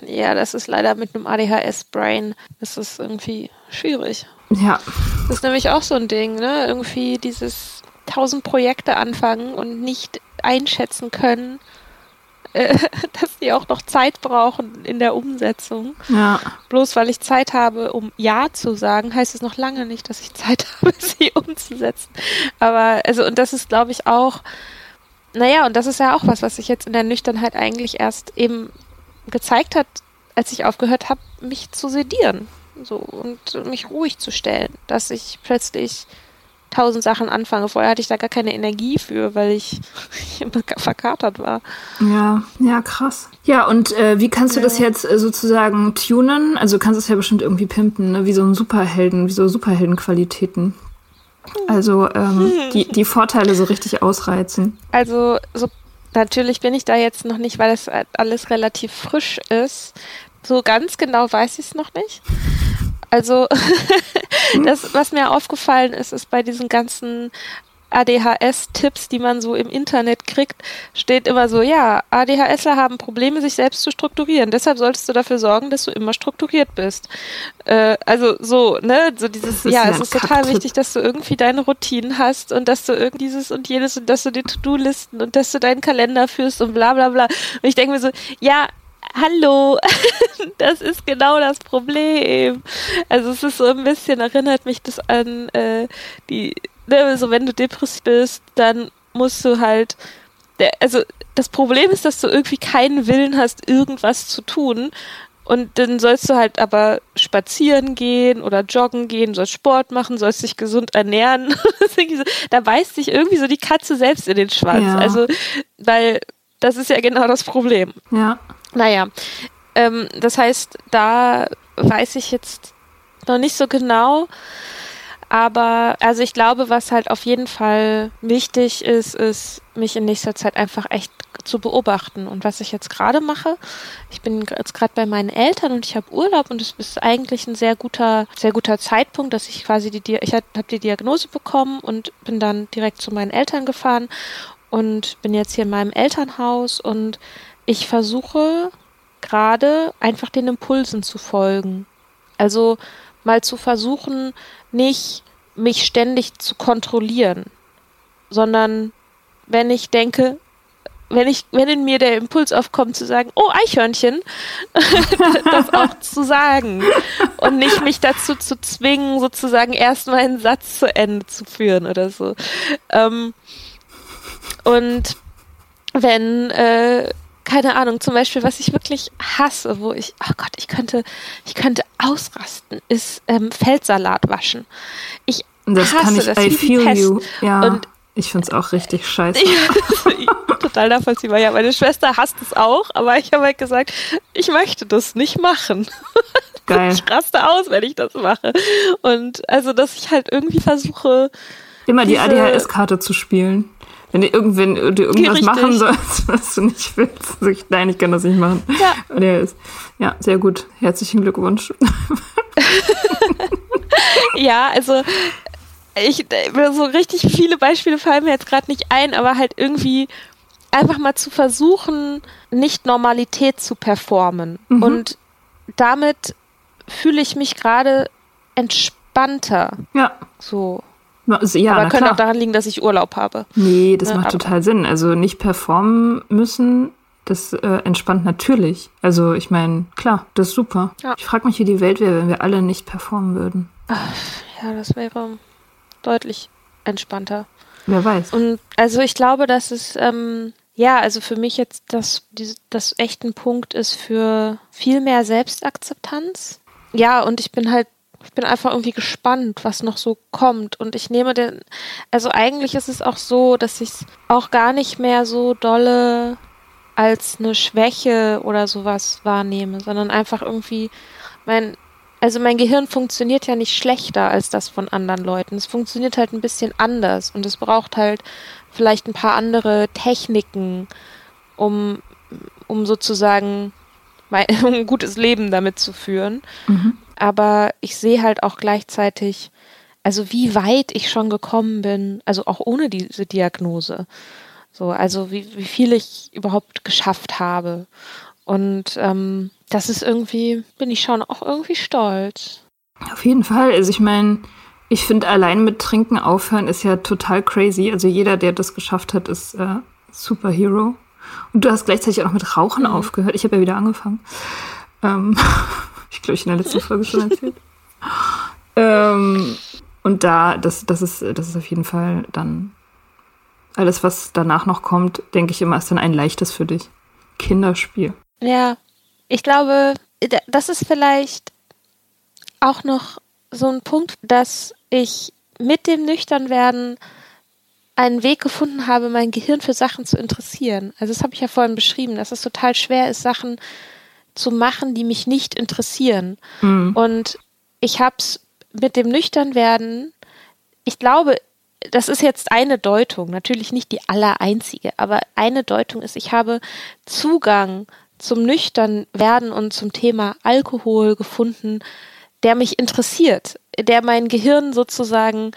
ja, das ist leider mit einem ADHS-Brain, ist irgendwie schwierig. Ja, Das ist nämlich auch so ein Ding, ne? Irgendwie dieses tausend Projekte anfangen und nicht einschätzen können, äh, dass die auch noch Zeit brauchen in der Umsetzung. ja. Bloß weil ich Zeit habe, um Ja zu sagen, heißt es noch lange nicht, dass ich Zeit habe, sie umzusetzen. Aber, also, und das ist, glaube ich, auch, naja, und das ist ja auch was, was sich jetzt in der Nüchternheit eigentlich erst eben gezeigt hat, als ich aufgehört habe, mich zu sedieren. So, und mich ruhig zu stellen, dass ich plötzlich tausend Sachen anfange. Vorher hatte ich da gar keine Energie für, weil ich immer verkatert war. Ja, ja, krass. Ja, und äh, wie kannst du das jetzt äh, sozusagen tunen? Also du kannst es ja bestimmt irgendwie pimpen, ne? wie so ein Superhelden, wie so Superheldenqualitäten. Also ähm, die, die Vorteile so richtig ausreizen. Also, so, natürlich bin ich da jetzt noch nicht, weil das alles relativ frisch ist. So ganz genau weiß ich es noch nicht. Also, das, was mir aufgefallen ist, ist bei diesen ganzen ADHS-Tipps, die man so im Internet kriegt, steht immer so, ja, ADHSler haben Probleme, sich selbst zu strukturieren. Deshalb solltest du dafür sorgen, dass du immer strukturiert bist. Äh, also so, ne, so dieses, ja, es ist total wichtig, dass du irgendwie deine Routinen hast und dass du irgendwie dieses und jenes und dass du die To-Do-Listen und dass du deinen Kalender führst und bla bla bla. Und ich denke mir so, ja, hallo, das ist genau das Problem. Also es ist so ein bisschen, erinnert mich das an äh, die, ne, so wenn du depressiv bist, dann musst du halt, der, also das Problem ist, dass du irgendwie keinen Willen hast, irgendwas zu tun. Und dann sollst du halt aber spazieren gehen oder joggen gehen, sollst Sport machen, sollst dich gesund ernähren. da beißt sich irgendwie so die Katze selbst in den Schwanz. Ja. Also, weil das ist ja genau das Problem. Ja. Naja, ähm, das heißt, da weiß ich jetzt noch nicht so genau. Aber also ich glaube, was halt auf jeden Fall wichtig ist, ist, mich in nächster Zeit einfach echt zu beobachten. Und was ich jetzt gerade mache, ich bin jetzt gerade bei meinen Eltern und ich habe Urlaub und es ist eigentlich ein sehr guter, sehr guter Zeitpunkt, dass ich quasi die, ich habe die Diagnose bekommen und bin dann direkt zu meinen Eltern gefahren und bin jetzt hier in meinem Elternhaus und ich versuche gerade einfach den Impulsen zu folgen. Also mal zu versuchen, nicht mich ständig zu kontrollieren, sondern wenn ich denke, wenn ich, wenn in mir der Impuls aufkommt zu sagen, oh Eichhörnchen, das auch zu sagen und nicht mich dazu zu zwingen, sozusagen erstmal einen Satz zu Ende zu führen oder so. Ähm, und wenn äh, keine Ahnung, zum Beispiel, was ich wirklich hasse, wo ich, oh Gott, ich könnte, ich könnte ausrasten, ist ähm, Feldsalat waschen. Ich das hasse kann ich, das I feel Pest. you. Ja, Und ich finde es auch richtig scheiße. ja, total nachvollziehbar. Ja, meine Schwester hasst es auch, aber ich habe halt gesagt, ich möchte das nicht machen. Geil. Ich raste aus, wenn ich das mache. Und also, dass ich halt irgendwie versuche, Immer die ADHS-Karte zu spielen. Wenn du irgendwen du irgendwas Richtig. machen sollst, was du nicht willst. sag ich, Nein, ich kann das nicht machen. Ja. Ja, sehr gut. Herzlichen Glückwunsch. Ja, also ich so richtig viele Beispiele fallen mir jetzt gerade nicht ein, aber halt irgendwie einfach mal zu versuchen, nicht Normalität zu performen. Mhm. Und damit fühle ich mich gerade entspannter. Ja. So. Also, ja, aber könnte klar. auch daran liegen, dass ich Urlaub habe. Nee, das Ja, macht aber- total Sinn. Also nicht performen müssen, das äh, entspannt natürlich. Also ich meine, klar, das ist super. Ja. Ich frage mich, wie die Welt wäre, wenn wir alle nicht performen würden. Ja, das wäre deutlich entspannter. Wer weiß. Und also ich glaube, dass es ähm, ja, also für mich jetzt das, das echt ein Punkt ist für viel mehr Selbstakzeptanz. Ja, und ich bin halt, ich bin einfach irgendwie gespannt, was noch so kommt. Und ich nehme den, also eigentlich ist es auch so, dass ich es auch gar nicht mehr so dolle als eine Schwäche oder sowas wahrnehme, sondern einfach irgendwie mein, also mein Gehirn funktioniert ja nicht schlechter als das von anderen Leuten. Es funktioniert halt ein bisschen anders und es braucht halt vielleicht ein paar andere Techniken, um, um sozusagen mein, um ein gutes Leben damit zu führen. Aber ich sehe halt auch gleichzeitig, also wie weit ich schon gekommen bin, also auch ohne diese Diagnose. So, also wie, wie viel ich überhaupt geschafft habe. Und ähm, das ist irgendwie, bin ich schon auch irgendwie stolz. Auf jeden Fall. Also ich meine, ich finde allein mit Trinken aufhören ist ja total crazy. Also jeder, der das geschafft hat, ist äh, Superhero. Und du hast gleichzeitig auch noch mit Rauchen aufgehört. Ich habe ja wieder angefangen. Ähm, ich glaube, ich in der letzten Folge schon erzählt. ähm, und da, das, das ist, das ist auf jeden Fall dann alles, was danach noch kommt, denke ich immer, ist dann ein leichtes für dich. Kinderspiel. Ja, ich glaube, da- das ist vielleicht auch noch so ein Punkt, dass ich mit dem Nüchternwerden einen Weg gefunden habe, mein Gehirn für Sachen zu interessieren. Also das habe ich ja vorhin beschrieben, dass es total schwer ist, Sachen zu machen, die mich nicht interessieren. Und ich habe es mit dem Nüchternwerden, ich glaube, das ist jetzt eine Deutung, natürlich nicht die allereinzige, aber eine Deutung ist, ich habe Zugang zum Nüchternwerden und zum Thema Alkohol gefunden, der mich interessiert, der mein Gehirn sozusagen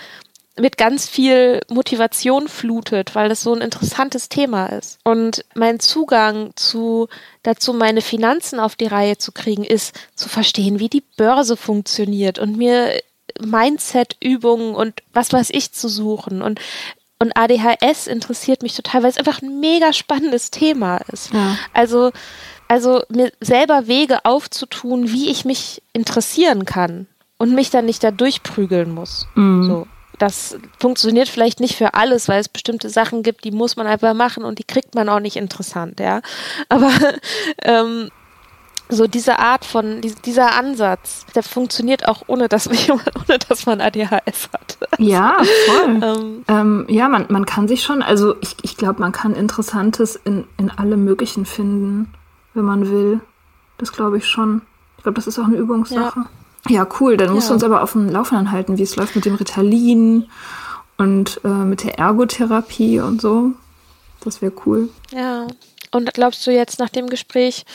mit ganz viel Motivation flutet, weil das so ein interessantes Thema ist. Und mein Zugang zu dazu, meine Finanzen auf die Reihe zu kriegen, ist zu verstehen, wie die Börse funktioniert und mir Mindset-Übungen und was weiß ich zu suchen. Und, und ADHS interessiert mich total, weil es einfach ein mega spannendes Thema ist. Ja. Also, also mir selber Wege aufzutun, wie ich mich interessieren kann und mich dann nicht da durchprügeln muss. So. Das funktioniert vielleicht nicht für alles, weil es bestimmte Sachen gibt, die muss man einfach machen und die kriegt man auch nicht interessant, ja. Aber ähm, so diese Art von, dieser Ansatz, der funktioniert auch ohne, dass, ohne dass man ADHS hat. Ja, voll. ähm, ähm, ja, man, man kann sich schon, also ich, ich glaube, man kann Interessantes in, in allem Möglichen finden, wenn man will. Das glaube ich schon. Ich glaube, das ist auch eine Übungssache. Ja, ja cool. Dann musst ja. du uns aber auf dem Laufenden halten, wie es läuft mit dem Ritalin und äh, mit der Ergotherapie und so. Das wäre cool. Ja. Und glaubst du jetzt nach dem Gespräch,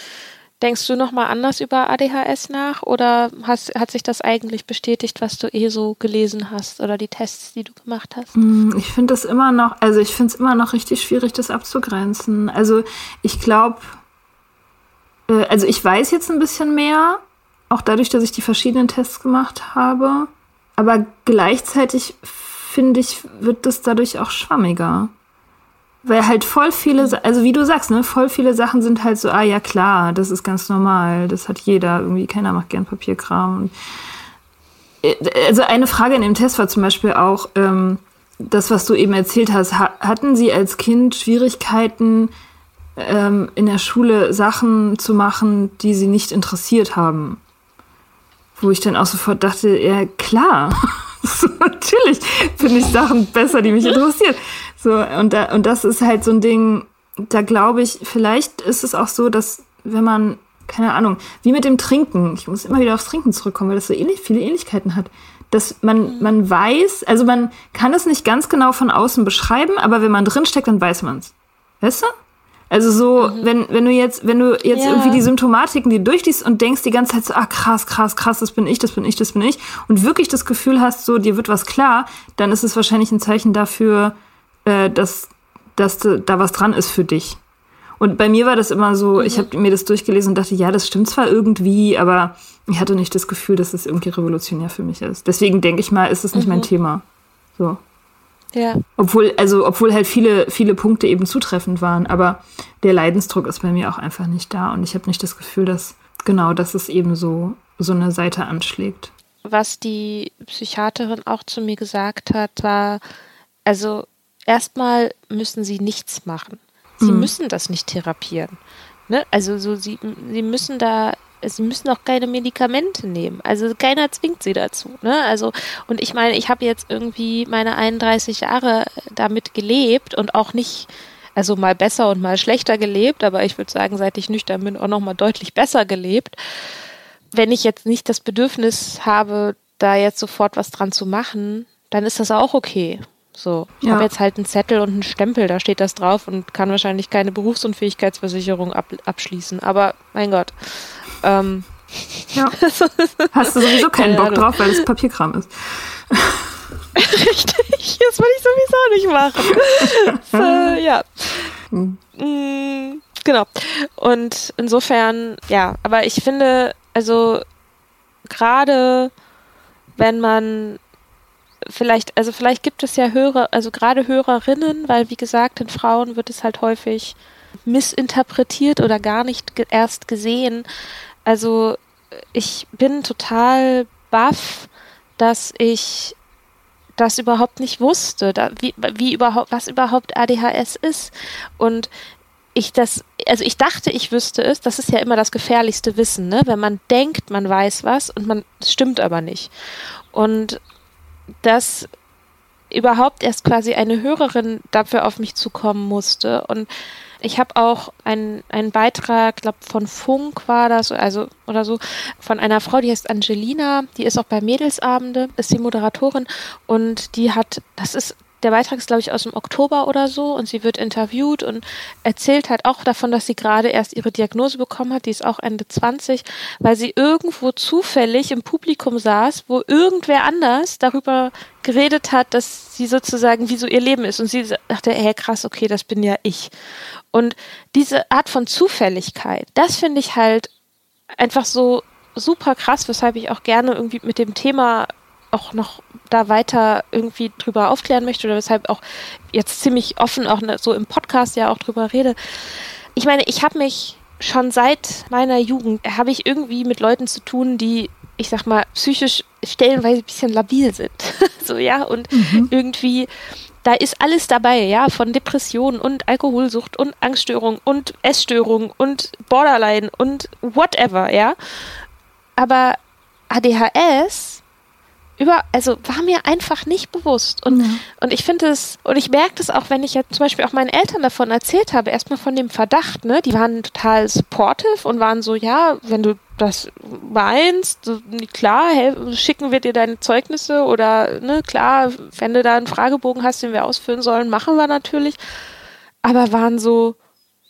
Denkst du nochmal anders über ADHS nach oder hast, hat sich das eigentlich bestätigt, was du eh so gelesen hast oder die Tests, die du gemacht hast? Mm, ich finde das immer noch, also ich finde es immer noch richtig schwierig, das abzugrenzen. Also ich glaube, äh, also ich weiß jetzt ein bisschen mehr, auch dadurch, dass ich die verschiedenen Tests gemacht habe, aber gleichzeitig finde ich, wird das dadurch auch schwammiger. Weil halt voll viele, also wie du sagst, ne, voll viele Sachen sind halt so, ah ja klar, das ist ganz normal, das hat jeder, irgendwie keiner macht gern Papierkram. Äh, also eine Frage in dem Test war zum Beispiel auch, ähm, das, was du eben erzählt hast, hatten Sie als Kind Schwierigkeiten, ähm, in der Schule Sachen zu machen, die Sie nicht interessiert haben? Wo ich dann auch sofort dachte, ja klar, natürlich finde ich Sachen besser, die mich interessieren. So, und, da, und das ist halt so ein Ding, da glaube ich, vielleicht ist es auch so, dass wenn man, keine Ahnung, wie mit dem Trinken, ich muss immer wieder aufs Trinken zurückkommen, weil das so ähnlich, viele Ähnlichkeiten hat, dass man, man weiß, also man kann es nicht ganz genau von außen beschreiben, aber wenn man drinsteckt, dann weiß man es. Weißt du? Also so, mhm. wenn, wenn du jetzt, wenn du jetzt ja. irgendwie die Symptomatiken die durchliest und denkst die ganze Zeit so, ah krass, krass, krass, das bin ich, das bin ich, das bin ich, und wirklich das Gefühl hast, so, dir wird was klar, dann ist es wahrscheinlich ein Zeichen dafür, äh, dass, dass da was dran ist für dich. Und bei mir war das immer so, mhm. ich habe mir das durchgelesen und dachte, ja, das stimmt zwar irgendwie, aber ich hatte nicht das Gefühl, dass es irgendwie revolutionär für mich ist. Deswegen denke ich mal, ist es nicht mhm. mein Thema. So. Ja. Obwohl, also, obwohl halt viele, viele Punkte eben zutreffend waren, aber der Leidensdruck ist bei mir auch einfach nicht da und ich habe nicht das Gefühl, dass, genau, dass es eben so, so eine Seite anschlägt. Was die Psychiaterin auch zu mir gesagt hat, war, also erstmal müssen sie nichts machen. Sie mhm. müssen das nicht therapieren. Ne? Also so, sie, sie müssen da, sie müssen auch keine Medikamente nehmen. Also keiner zwingt sie dazu. Ne? Also, und ich meine, ich habe jetzt irgendwie meine 31 Jahre damit gelebt und auch nicht, also mal besser und mal schlechter gelebt, aber ich würde sagen, seit ich nüchtern bin, auch nochmal deutlich besser gelebt. Wenn ich jetzt nicht das Bedürfnis habe, da jetzt sofort was dran zu machen, dann ist das auch okay. So, ich ja. habe jetzt halt einen Zettel und einen Stempel, da steht das drauf und kann wahrscheinlich keine Berufsunfähigkeitsversicherung ab, abschließen. Aber mein Gott. Ähm, ja. Hast du sowieso keinen Bock drauf, weil es Papierkram ist. Richtig, das will ich sowieso nicht machen. so, ja. Hm. Mm, genau. Und insofern, ja, aber ich finde, also gerade wenn man vielleicht, also vielleicht gibt es ja Hörer, also gerade Hörerinnen, weil wie gesagt, in Frauen wird es halt häufig missinterpretiert oder gar nicht ge erst gesehen. Also ich bin total baff, dass ich das überhaupt nicht wusste, da, wie, wie überhaupt, was überhaupt ADHS ist. Und ich das, also ich dachte, ich wüsste es, das ist ja immer das gefährlichste Wissen, ne? Wenn man denkt, man weiß was und man, es stimmt aber nicht. Und dass überhaupt erst quasi eine Hörerin dafür auf mich zukommen musste. Und ich habe auch einen, Beitrag, glaube von Funk war das, also oder so, von einer Frau, die heißt Angelina, die ist auch bei Mädelsabende, ist die Moderatorin und die hat, das ist der Beitrag ist, glaube ich, aus dem Oktober oder so und sie wird interviewt und erzählt halt auch davon, dass sie gerade erst ihre Diagnose bekommen hat, die ist auch Ende 20, weil sie irgendwo zufällig im Publikum saß, wo irgendwer anders darüber geredet hat, dass sie sozusagen, wie so ihr Leben ist und sie dachte, hey krass, okay, das bin ja ich. Und diese Art von Zufälligkeit, das finde ich halt einfach so super krass, weshalb ich auch gerne irgendwie mit dem Thema auch noch da weiter irgendwie drüber aufklären möchte oder weshalb auch jetzt ziemlich offen auch ne, so im Podcast ja auch drüber rede. Ich meine, ich habe mich schon seit meiner Jugend habe ich irgendwie mit Leuten zu tun, die ich sag mal psychisch stellenweise ein bisschen labil sind. so ja und mhm. irgendwie da ist alles dabei, ja, von Depression und Alkoholsucht und Angststörung und Essstörung und Borderline und whatever, ja. Aber ADHS über, also war mir einfach nicht bewusst. Und, ja. und ich finde es, und ich merke das auch, wenn ich jetzt zum Beispiel auch meinen Eltern davon erzählt habe, erstmal von dem Verdacht, ne, die waren total supportive und waren so, ja, wenn du das meinst, klar, schicken wir dir deine Zeugnisse oder, ne, klar, wenn du da einen Fragebogen hast, den wir ausfüllen sollen, machen wir natürlich. Aber waren so,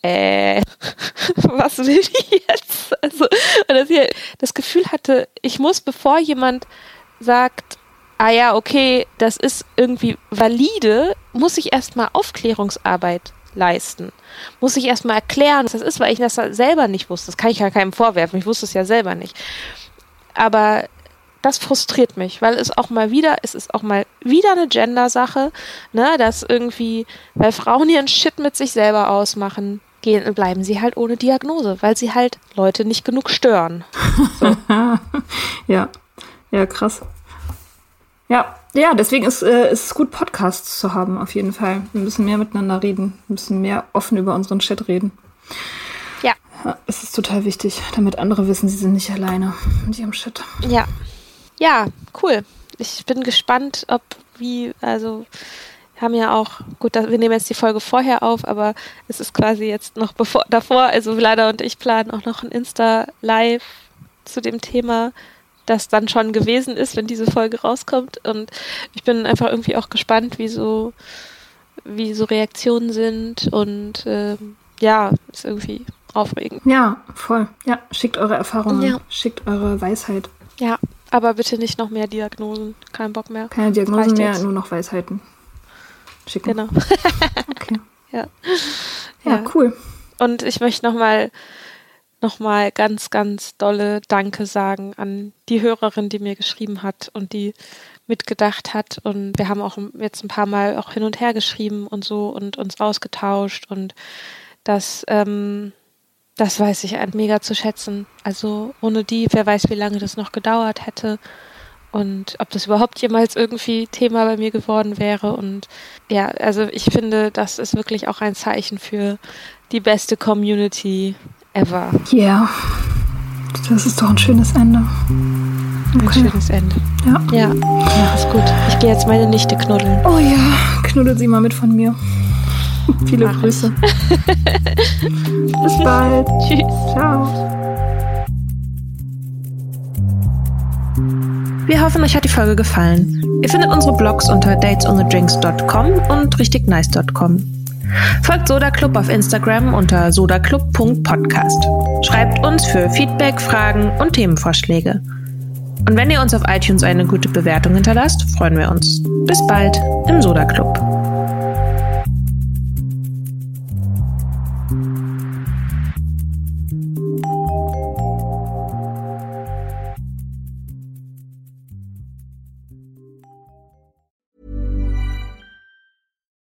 äh, was will die jetzt? Also, dass ich das Gefühl hatte, ich muss, bevor jemand sagt, ah ja, okay, das ist irgendwie valide, muss ich erstmal Aufklärungsarbeit leisten. Muss ich erstmal erklären, was das ist, weil ich das selber nicht wusste. Das kann ich ja keinem vorwerfen, ich wusste es ja selber nicht. Aber das frustriert mich, weil es auch mal wieder, es ist auch mal wieder eine Gender-Sache, ne, dass irgendwie, weil Frauen ihren Shit mit sich selber ausmachen, gehen, bleiben sie halt ohne Diagnose, weil sie halt Leute nicht genug stören. So. ja, ja, krass. Ja, ja, deswegen ist, äh, ist es gut, Podcasts zu haben, auf jeden Fall. Wir müssen mehr miteinander reden, wir müssen mehr offen über unseren Chat reden. Ja. ja. Es ist total wichtig, damit andere wissen, sie sind nicht alleine mit ihrem Shit. Ja. Ja, cool. Ich bin gespannt, ob wie, also haben ja auch, gut, wir nehmen jetzt die Folge vorher auf, aber es ist quasi jetzt noch bevor, davor, also Vlada und ich planen auch noch ein Insta-Live zu dem Thema das dann schon gewesen ist, wenn diese Folge rauskommt. Und ich bin einfach irgendwie auch gespannt, wie so, wie so Reaktionen sind. Und äh, ja, ist irgendwie aufregend. Ja, voll. Ja, schickt eure Erfahrungen, ja. schickt eure Weisheit. Ja, aber bitte nicht noch mehr Diagnosen. Kein Bock mehr. Keine Diagnosen mehr, jetzt. nur noch Weisheiten. Schicken. Genau. okay. Ja. ja. Ja, cool. Und ich möchte nochmal nochmal ganz, ganz dolle Danke sagen an die Hörerin, die mir geschrieben hat und die mitgedacht hat. Und wir haben auch jetzt ein paar Mal auch hin und her geschrieben und so und uns ausgetauscht. Und das, ähm, das weiß ich mega zu schätzen. Also ohne die, wer weiß, wie lange das noch gedauert hätte. Und ob das überhaupt jemals irgendwie Thema bei mir geworden wäre. Und ja, also ich finde, das ist wirklich auch ein Zeichen für die beste Community, ever. Ja. Yeah. Das ist doch ein schönes Ende. Okay. Ein schönes Ende. Ja. Ja, ja ist gut. Ich gehe jetzt meine Nichte knuddeln. Oh ja, knuddel sie mal mit von mir. Viele Mach Grüße. Bis bald. Tschüss. Ciao. Wir hoffen, euch hat die Folge gefallen. Ihr findet unsere Blogs unter datesonthedrinks.com und richtignice.com. Folgt Soda Club auf Instagram unter sodaclub.podcast. Schreibt uns für Feedback, Fragen und Themenvorschläge. Und wenn ihr uns auf iTunes eine gute Bewertung hinterlasst, freuen wir uns. Bis bald im Soda Club.